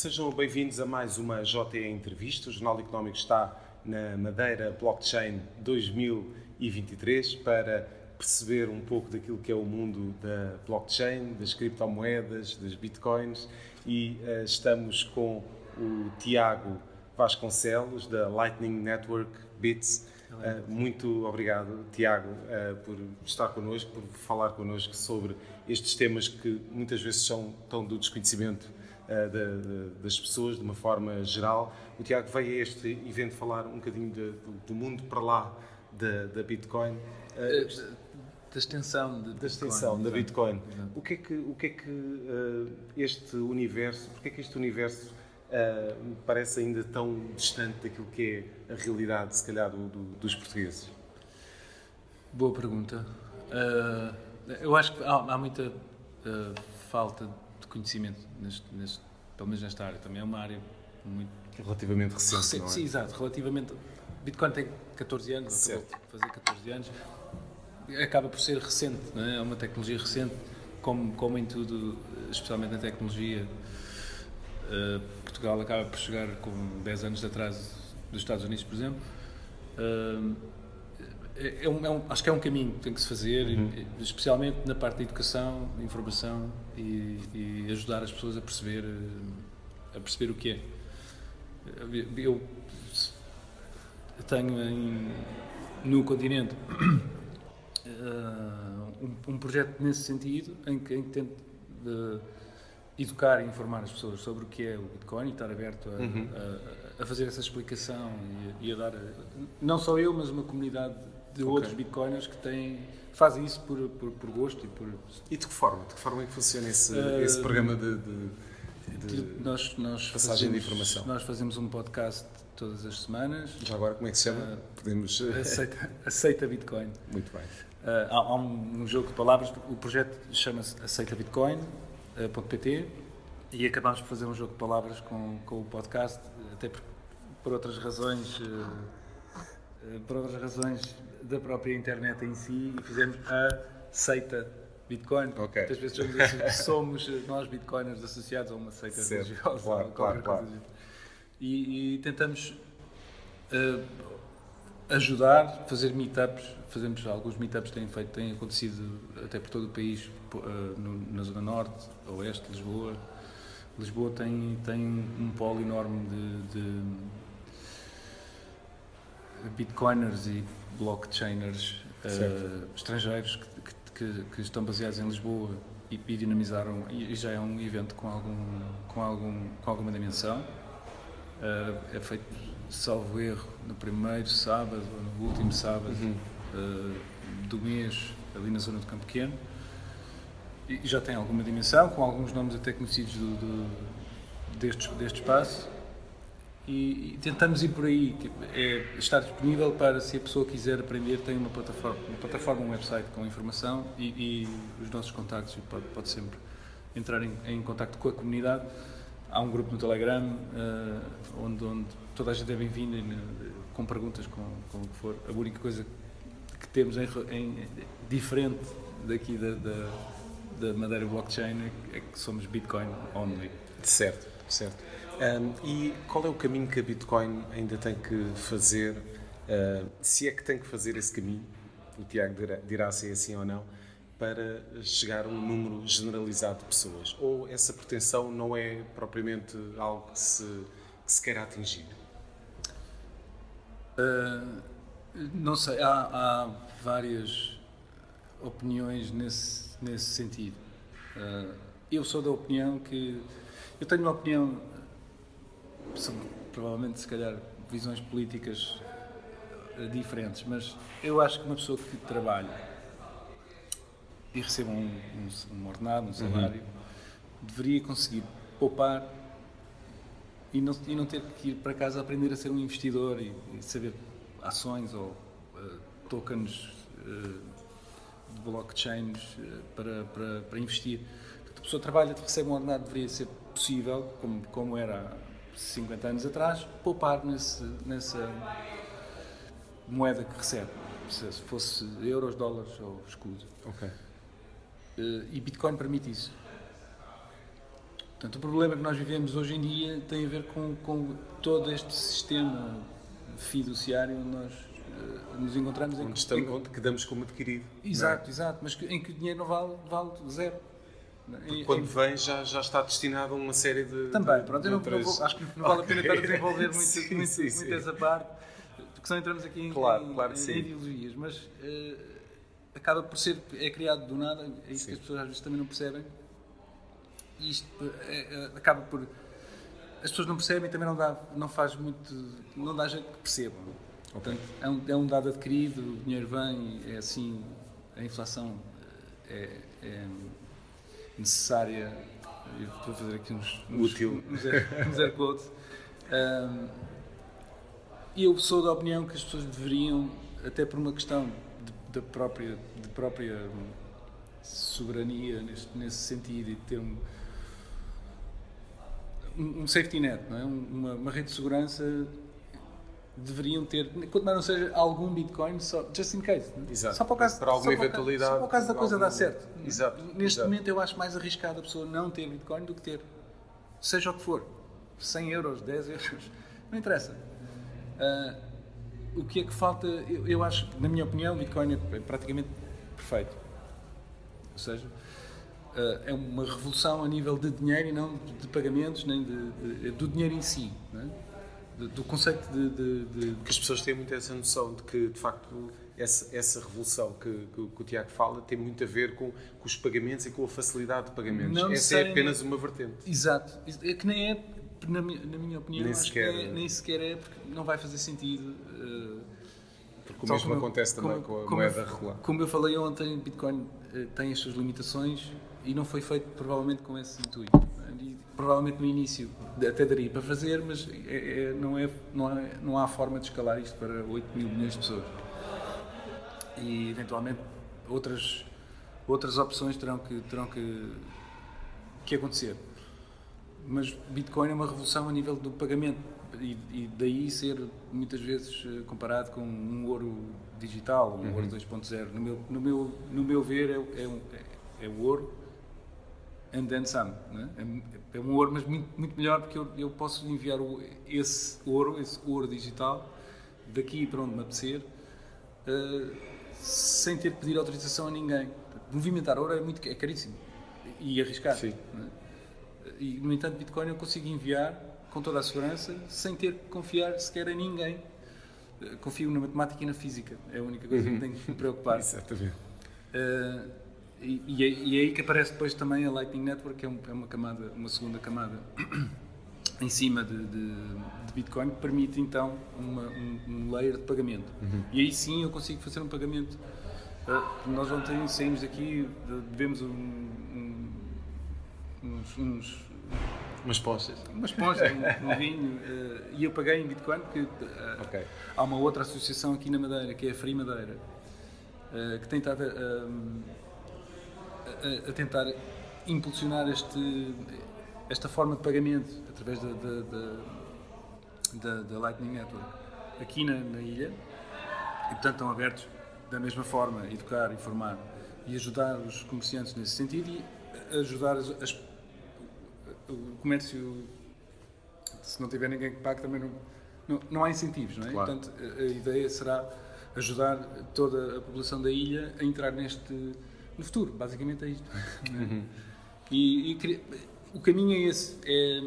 Sejam bem-vindos a mais uma JE Entrevista. O Jornal Económico está na Madeira Blockchain 2023 para perceber um pouco daquilo que é o mundo da blockchain, das criptomoedas, das bitcoins e uh, estamos com o Tiago Vasconcelos da Lightning Network Bits. Uh, muito obrigado, Tiago, uh, por estar connosco, por falar connosco sobre estes temas que muitas vezes são tão do desconhecimento uh, de, de, das pessoas de uma forma geral. O Tiago veio a este evento falar um bocadinho de, do, do, mundo para lá da Bitcoin. Uh, da extensão da extensão da Bitcoin. O que é que, o que, é que uh, este universo, porque é que este universo uh, me parece ainda tão distante daquilo que é a realidade, se calhar, do, do, dos portugueses? Boa pergunta. Uh, eu acho que há, há muita falta conhecimento, neste, neste, pelo menos nesta área. Também é uma área muito. Relativamente recente. recente é? Sim, exato. Relativamente. Bitcoin tem 14 anos, certo. acabou de fazer 14 anos. Acaba por ser recente, é? é uma tecnologia recente, como, como em tudo, especialmente na tecnologia. Uh, Portugal acaba por chegar com 10 anos de atraso dos Estados Unidos, por exemplo. Uh, é, é um, é um, acho que é um caminho que tem que se fazer, uhum. especialmente na parte da educação, informação e, e, ajudar as pessoas a perceber, eh, a perceber o que é. Eu tenho em, no continente uh, um, um, projeto nesse sentido em que, em que tento uh, educar e informar as pessoas sobre o que é o Bitcoin e estar aberto a, uhum. a, a fazer essa explicação e, e a dar, não só eu, mas uma comunidade de okay. outros bitcoiners que têm fazem isso por, por, por, gosto e por e de que forma? De que forma é que funciona esse, uh, esse programa de, de, de nós, nós passagem fazemos, de informação? Nós fazemos um podcast todas as semanas. Já agora como é que se chama? Uh, podemos aceita, aceita Bitcoin. Muito bem. Uh, há, há um, um, jogo de palavras o projeto chama-se aceita Bitcoin.pt e acabámos por fazer um jogo de palavras com, com o podcast até por, por outras razões por outras razões da própria internet em si e fizemos a seita Bitcoin. Okay. Muitas vezes assim, somos nós bitcoiners associados a uma seita certo. religiosa. Claro, claro, claro. E, e, tentamos uh, ajudar, fazer meetups. Fazemos alguns meetups que têm, feito, têm acontecido até por todo o país, uh, no, na Zona Norte, Oeste, Lisboa. Lisboa tem, tem um polo enorme de, de bitcoiners e blockchainers uh, estrangeiros que, que, que, estão baseados em Lisboa e, e dinamizaram, e, já é um evento com, algum, com, algum, com alguma dimensão. Uh, é feito, salvo erro, no primeiro sábado ou no último sábado uhum. uh, do mês, ali na zona do Campo Pequeno. E já tem alguma dimensão, com alguns nomes até conhecidos do, do, deste, deste espaço e, e, tentamos ir por aí, tipo, é estar disponível para se a pessoa quiser aprender, tem uma plataforma, uma plataforma, um website com informação e, e os nossos contactos, pode, pode sempre entrar em, em contato com a comunidade. Há um grupo no Telegram uh, onde, onde, toda a gente é bem-vinda com perguntas, com, com o que for. A única coisa que temos em, em diferente daqui da, da, da Madeira Blockchain é que somos Bitcoin only. Certo, certo. Um, e qual é o caminho que a Bitcoin ainda tem que fazer, uh, se é que tem que fazer esse caminho, o Tiago dirá, dirá se é assim ou não, para chegar a um número generalizado de pessoas? Ou essa pretensão não é propriamente algo que se, que se queira atingir? Uh, não sei, há, há, várias opiniões nesse, nesse sentido. Uh, eu sou da opinião que. Eu tenho uma opinião são provavelmente, se calhar, visões políticas eh, diferentes, mas eu acho que uma pessoa que trabalha e receba um, um, um ordenado, um salário, uhum. deveria conseguir poupar e não, e não ter que ir para casa aprender a ser um investidor e, e saber ações ou uh, tokens uh, de blockchains uh, para, para, para investir. A pessoa trabalha, recebe um ordenado, deveria ser possível, como, como era 50 anos atrás, poupar nesse, nessa moeda que recebe, se fosse euros, dólares ou escudo. Ok. Eh, e Bitcoin permite isso. Portanto, o problema que nós vivemos hoje em dia tem a ver com, com todo este sistema fiduciário onde nós uh, nos encontramos. Onde, em que, estamos, onde que damos como adquirido. Exato, é? exato, mas que, em que o dinheiro não vale, vale zero. Porque quando vem já, já está destinado a uma série de. Também, pronto, eu não, não vou, acho que não vale okay. a pena estar a desenvolver muito, sim, muito, sim, muito sim. essa parte, porque senão entramos aqui em, claro, em, claro, em ideologias, mas uh, acaba por ser, é criado do nada, é isso que as pessoas às vezes também não percebem, e isto é, é, acaba por. As pessoas não percebem e também não, dá, não faz muito. não dá jeito que percebam. Okay. Portanto, é um, é um dado adquirido, o dinheiro vem, é assim, a inflação é, é necessária. Estou a fazer aqui uns. uns Útil. Uns, uns air quotes. Um, e eu sou da opinião que as pessoas deveriam, até por uma questão de, de própria, de própria soberania neste, nesse sentido e de ter um, um safety net, não é? uma, uma rede de segurança deveriam ter, quanto mais não seja algum Bitcoin, só, just in case. É? Exato. Só para o caso, para alguma eventualidade. Só para o caso da coisa algum... dar certo. Exato. Neste Exato. momento eu acho mais arriscado a pessoa não ter Bitcoin do que ter. Seja o que for. 100 euros, 10 euros. Não interessa. Uh, o que é que falta? Eu, eu, acho, na minha opinião, o Bitcoin é praticamente perfeito. Ou seja, uh, é uma revolução a nível de dinheiro e não de, pagamentos, nem de, de, do dinheiro em si. É? Do conceito de, de, de, Que as pessoas têm muito essa noção de que, de facto, essa, essa revolução que, que, que o Tiago fala tem muito a ver com, com, os pagamentos e com a facilidade de pagamentos. Não essa é apenas uma vertente. Exato. É que nem é, na minha, na minha opinião, nem sequer, é, nem sequer é, porque não vai fazer sentido. Uh, porque o mesmo acontece eu, também como, com a moeda regular. Como eu falei ontem, Bitcoin uh, tem as suas limitações e não foi feito provavelmente com esse intuito provavelmente no início até daria para fazer, mas é, é, não, é, não, há, não há forma de escalar isto para 8 mil milhões de pessoas. E eventualmente outras, outras opções terão que, terão que, que acontecer. Mas Bitcoin é uma revolução a nível do pagamento e, e daí ser muitas vezes eh, comparado com um ouro digital, um uhum. ouro 2.0. No meu, no, meu, no meu ver, é, é, é, é o ouro and then some. É? é um ouro, mas muito, muito melhor porque eu, eu posso enviar o, esse ouro, esse ouro digital, daqui para onde me apetecer, uh, sem ter que pedir autorização a ninguém. Movimentar ouro é, muito, é caríssimo e arriscado. Sim. É? E, no entanto, Bitcoin eu consigo enviar com toda a segurança, sem ter que confiar sequer a ninguém. Uh, confio na matemática e na física, é a única coisa uhum. que tenho que me preocupar. Exatamente. Uh, e, e, é, e, é, aí que aparece depois também a Lightning Network, que é, um, é uma camada, uma segunda camada em cima de, de, de, Bitcoin, que permite então uma, um, um, layer de pagamento. Uhum. E aí sim eu consigo fazer um pagamento. Uh, nós ontem saímos daqui, devemos um, um, uns, uns umas postas. Umas postas, um, um vinho. Uh, e eu paguei em Bitcoin, porque uh, okay. há uma outra associação aqui na Madeira, que é a Free Madeira, uh, que tem estado a, a tentar impulsionar este, esta forma de pagamento através da, da, da, da Lightning Network aqui na, na, ilha e portanto estão abertos da mesma forma educar, informar e ajudar os comerciantes nesse sentido e ajudar as, as, o comércio se não tiver ninguém que pague também não, não, não há incentivos, não é? Claro. Portanto, a, a ideia será ajudar toda a população da ilha a entrar neste no futuro, basicamente é isto. Uhum. E, e, o caminho é esse. É,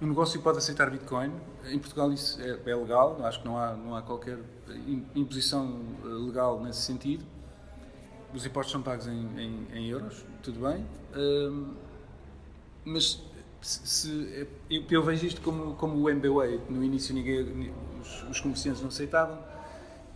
o negócio pode aceitar Bitcoin. Em Portugal isso é, é, legal, acho que não há, não há qualquer imposição eh, legal nesse sentido. Os impostos são pagos em, em, em euros, tudo bem. Um, mas se, se, eu, eu, vejo isto como, como o MBWay. No início ninguém, os, os comerciantes não aceitavam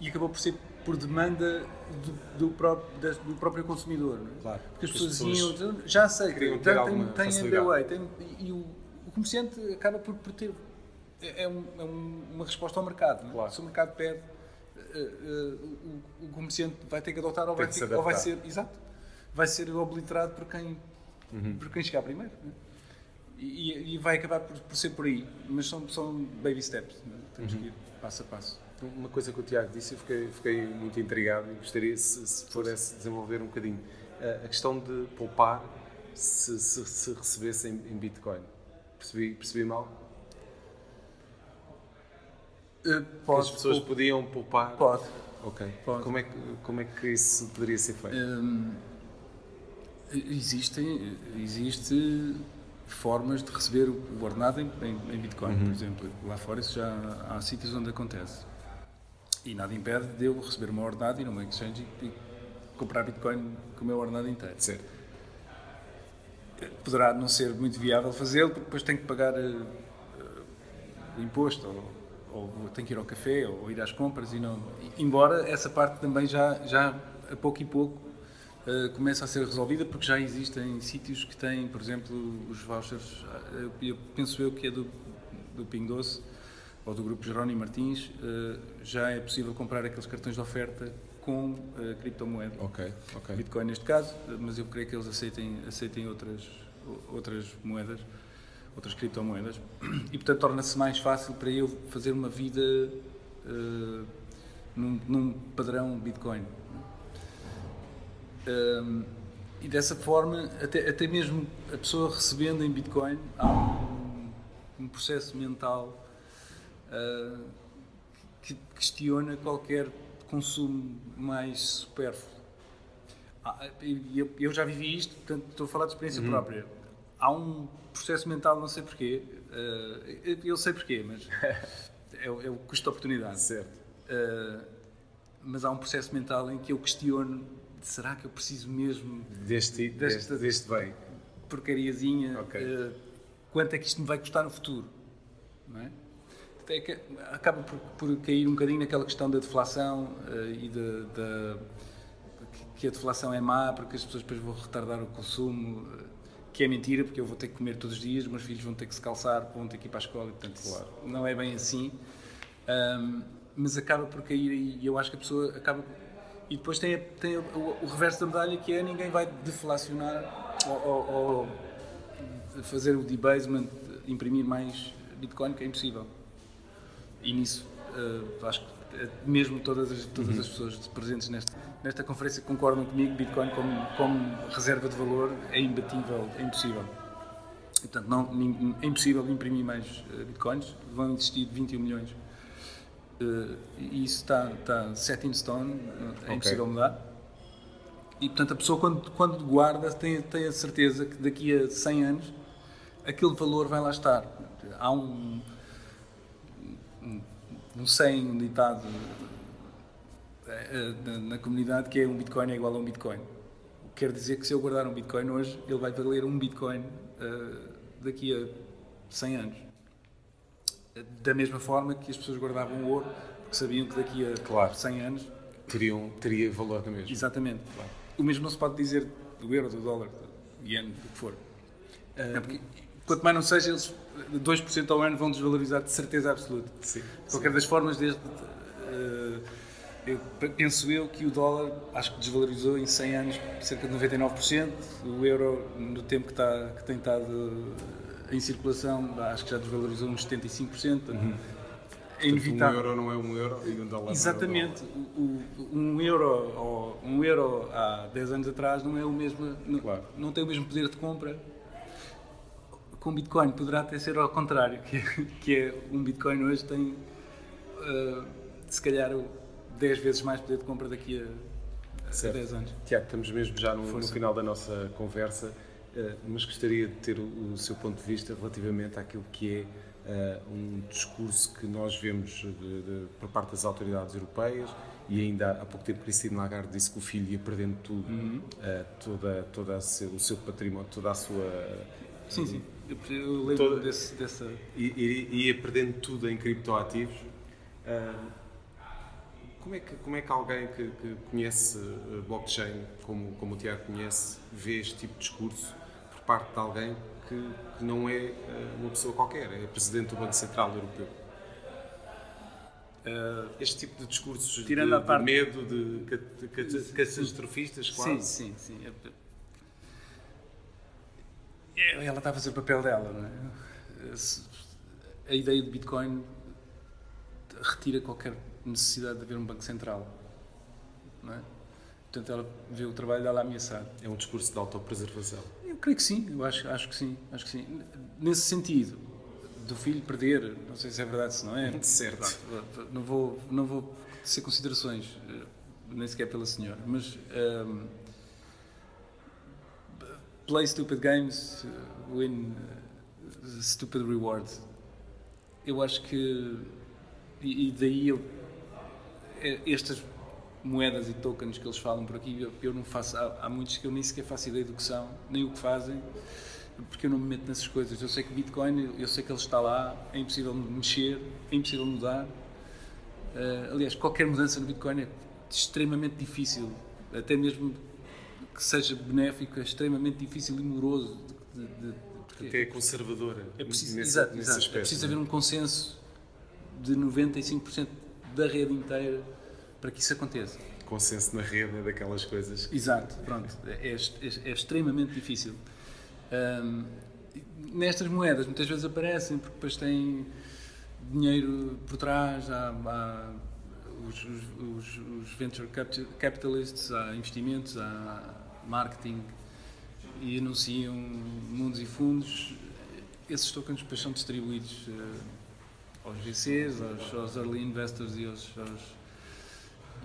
e acabou por ser por demanda do, do, próprio, do próprio consumidor. É? Claro. Porque as pessoas diziam, já sei, tem, tem MBA, tem, e o, o, comerciante acaba por, por ter. É, é, é uma resposta ao mercado. É? Claro. Se o mercado pede, uh, uh, o, o, comerciante vai ter que adotar ou, vai, ter, ou vai ser. Exato. Vai ser obliterado por quem, uhum. por quem chegar primeiro. É? E, e, vai acabar por, por, ser por aí. Mas são, são baby steps. Temos uhum. que ir passo a passo. Uma coisa que o Tiago disse, eu fiquei, fiquei muito intrigado e gostaria, se, se pudesse desenvolver um bocadinho. A questão de poupar se, se, se recebessem em Bitcoin. Percebi, percebi mal? Uh, pode, as pessoas podiam poupar? Pode. Ok. Pode. Como, é que, como é que isso poderia ser feito? Um, existem, existe formas de receber o ordenado em, em, Bitcoin, uhum. por exemplo. Lá fora isso já há sítios onde acontece. E nada impede de eu receber o meu ordenado e numa exchange e, comprar Bitcoin com o meu ordenado inteiro. Certo. Poderá não ser muito viável fazê-lo, porque depois tenho que pagar uh, o imposto, ou, ou tenho que ir ao café, ou ir às compras, e não... Embora essa parte também já, já a pouco e pouco Uh, começa a ser resolvida porque já existem sítios que têm, por exemplo, os vouchers, uh, eu penso eu que é do, do Ping Doce ou do grupo Jerónimo Martins, uh, já é possível comprar aqueles cartões de oferta com criptomoeda. Ok, ok. Bitcoin neste caso, mas eu creio que eles aceitem, aceitem outras, outras moedas, outras criptomoedas. E portanto torna-se mais fácil para eu fazer uma vida num, num padrão Bitcoin. Um, e dessa forma, até, até mesmo a pessoa recebendo em Bitcoin, há um, um processo mental uh, que questiona qualquer consumo mais supérfluo. Ah, eu, eu, já vivi isto, portanto estou a falar de experiência uhum. própria. Há um processo mental, não sei porquê, uh, eu sei porquê, mas é, é o custo de oportunidade. Certo. Uh, mas há um processo mental em que eu questiono será que eu preciso mesmo deste, deste, deste bem? Porcariazinha. Okay. Uh, quanto é que isto me vai custar no futuro? Não é? Até que acaba por, por, cair um bocadinho naquela questão da deflação uh, e de, de, que a deflação é má porque as pessoas depois vão retardar o consumo, uh, que é mentira porque eu vou ter que comer todos os dias, meus filhos vão ter que se calçar, vão ter que ir para a escola, e, portanto claro. não é bem assim. Um, mas acaba por cair e eu acho que a pessoa acaba e depois tem, tem o, o, reverso da medalha que é ninguém vai deflacionar ou, ou, ou fazer o debasement, imprimir mais Bitcoin, que é impossível. E nisso, uh, acho que eh, mesmo todas as, todas uhum. as pessoas presentes nesta, nesta conferência concordam comigo, Bitcoin como, como reserva de valor é imbatível, é impossível. E, portanto, não, é impossível imprimir mais uh, Bitcoins, vão existir 21 milhões Uh, e isso está, está set in stone, é okay. impossível mudar. E portanto a pessoa quando, quando guarda tem, tem a certeza que daqui a 100 anos aquele valor vai lá estar. Há um, um 100, um ditado na, comunidade que é um Bitcoin é igual a um Bitcoin. Quer dizer que se eu guardar um Bitcoin hoje, ele vai valer um Bitcoin uh, daqui a 100 anos da mesma forma que as pessoas guardavam ouro, porque sabiam que daqui a claro. 100 anos teriam, teria valor na mesma. Exatamente. Claro. O mesmo não se pode dizer do euro, do dólar, do yen, do que for. Uh, é porque, quanto mais não seja, eles 2% ao ano vão desvalorizar de certeza absoluta. Sim, de qualquer sim. das formas, desde. Uh, eu, penso eu que o dólar acho que desvalorizou em 100 anos cerca de 99%, o euro no tempo que, está, que tem estado em circulação acho que já desvalorizou uns 75%. Uhum. É inevitável. Um euro não é um euro e um dólar Exatamente. não é um, dólar. um euro um euro há 10 anos atrás não é o mesmo, claro. não, não tem o mesmo poder de compra. Com Bitcoin poderá até ser ao contrário, que, é, que é um Bitcoin hoje tem uh, se calhar 10 vezes mais poder de compra daqui a, a 10 anos. Tiago, estamos mesmo já no, no final da nossa conversa. Eh, mas gostaria de ter o, seu ponto de vista relativamente àquilo que é uh, um discurso que nós vemos de, de, por parte das autoridades europeias e ainda há pouco tempo Cristina Lagarde disse que o filho ia perdendo tudo, uhum. uh, toda, toda seu, o seu património, toda a sua... Sim, sim, eu lembro toda, desse, dessa... Ia perdendo tudo em criptoativos. Uh, como é que, como é que alguém que, que conhece blockchain, como, como o Tiago conhece, vê este tipo de discurso parte de alguém que, que não é uh, uma pessoa qualquer, é presidente do Banco Central Europeu. Uh, este tipo de discursos Tirando de, a parte... de medo, de, de, de catastrofistas, quase. Sim, sim, sim. É, ela está a fazer o papel dela, não é? A ideia de Bitcoin retira qualquer necessidade de haver um Banco Central, não é? portanto ela vê o trabalho dela ameaçado. É um discurso de autopreservação. Eu creio que sim, eu acho, acho que sim, acho que sim. Nesse sentido, do filho perder, não sei se é verdade, se não é. Certo. Não vou, não vou ser considerações, eh, nem sequer pela senhora, mas um, play stupid games, win stupid rewards. Eu acho que e, daí eu, é, estas moedas e tokens que eles falam por aqui, eu não faço, há, há, muitos que eu nem sequer faço ideia do que são, nem o que fazem, porque eu não me meto nessas coisas. Eu sei que Bitcoin, eu sei que ele está lá, é impossível mexer, é impossível mudar. Uh, aliás, qualquer mudança no Bitcoin é extremamente difícil, até mesmo que seja benéfico, é extremamente difícil e moroso. De, de, de, Até é conservadora. É preciso, nesse, exato, nesse exato. Aspecto, é preciso haver um consenso de 95% da rede inteira para que isso aconteça. Consenso na rede é daquelas coisas. Exato, pronto. É, é, é extremamente difícil. Um, nestas moedas muitas vezes aparecem porque depois têm dinheiro por trás, há, há os, os, os, venture capitalists, há investimentos, há marketing e anunciam mundos e fundos. Esses tokens depois são distribuídos uh, aos VCs, aos, aos, early investors e aos, aos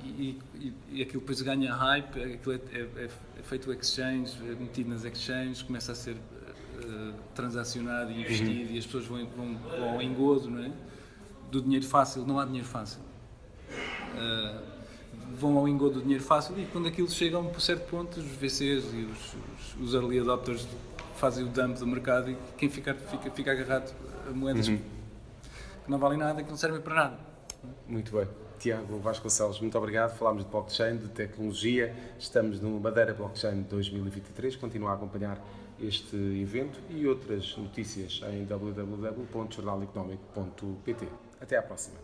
e, e, e, aquilo depois ganha hype, aquilo é, é, é feito exchange, é metido nas exchanges, começa a ser uh, transacionado e investido uhum. e as pessoas vão, vão, vão ao engodo, não é? Do dinheiro fácil, não há dinheiro fácil. Uh, vão ao engodo do dinheiro fácil e quando aquilo chega a um certo ponto, os VCs e os, os, os early adopters fazem o dump do mercado e quem fica, fica, fica agarrado a moedas uhum. que não valem nada, que não servem para nada. Muito bem. Tiago Vasconcelos, muito obrigado. Falámos de blockchain, de tecnologia. Estamos no Madeira Blockchain 2023. Continua a acompanhar este evento e outras notícias em www.jornaleconómico.pt. Até à próxima.